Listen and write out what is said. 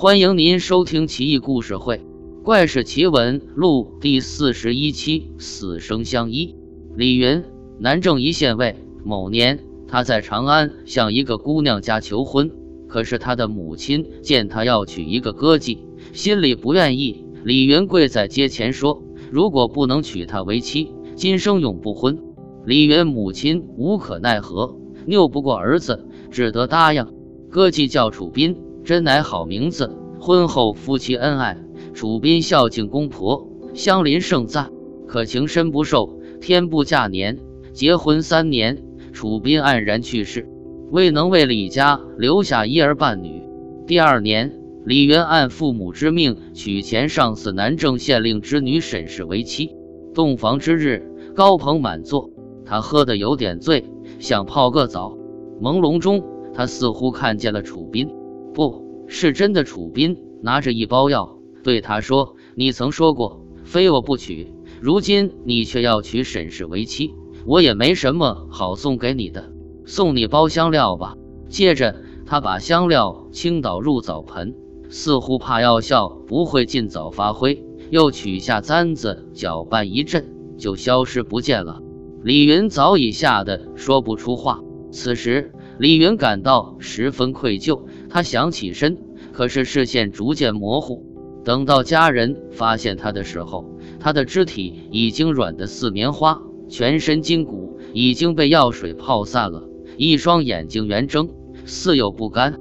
欢迎您收听《奇异故事会·怪事奇闻录》第四十一期《死生相依》。李云，南郑一县尉。某年，他在长安向一个姑娘家求婚，可是他的母亲见他要娶一个歌妓，心里不愿意。李云跪在阶前说：“如果不能娶她为妻，今生永不婚。”李云母亲无可奈何，拗不过儿子，只得答应。歌妓叫楚斌，真乃好名字。婚后夫妻恩爱，楚斌孝敬公婆，乡邻盛赞。可情深不寿，天不嫁年。结婚三年，楚斌黯然去世，未能为李家留下一儿半女。第二年，李渊按父母之命娶前上司南郑县令之女沈氏为妻。洞房之日，高朋满座。他喝得有点醉，想泡个澡。朦胧中，他似乎看见了楚斌，不是真的楚斌，拿着一包药对他说：“你曾说过，非我不娶，如今你却要娶沈氏为妻，我也没什么好送给你的，送你包香料吧。”接着，他把香料倾倒入澡盆，似乎怕药效不会尽早发挥，又取下簪子搅拌一阵，就消失不见了。李云早已吓得说不出话。此时，李云感到十分愧疚。他想起身，可是视线逐渐模糊。等到家人发现他的时候，他的肢体已经软得似棉花，全身筋骨已经被药水泡散了，一双眼睛圆睁，似有不甘。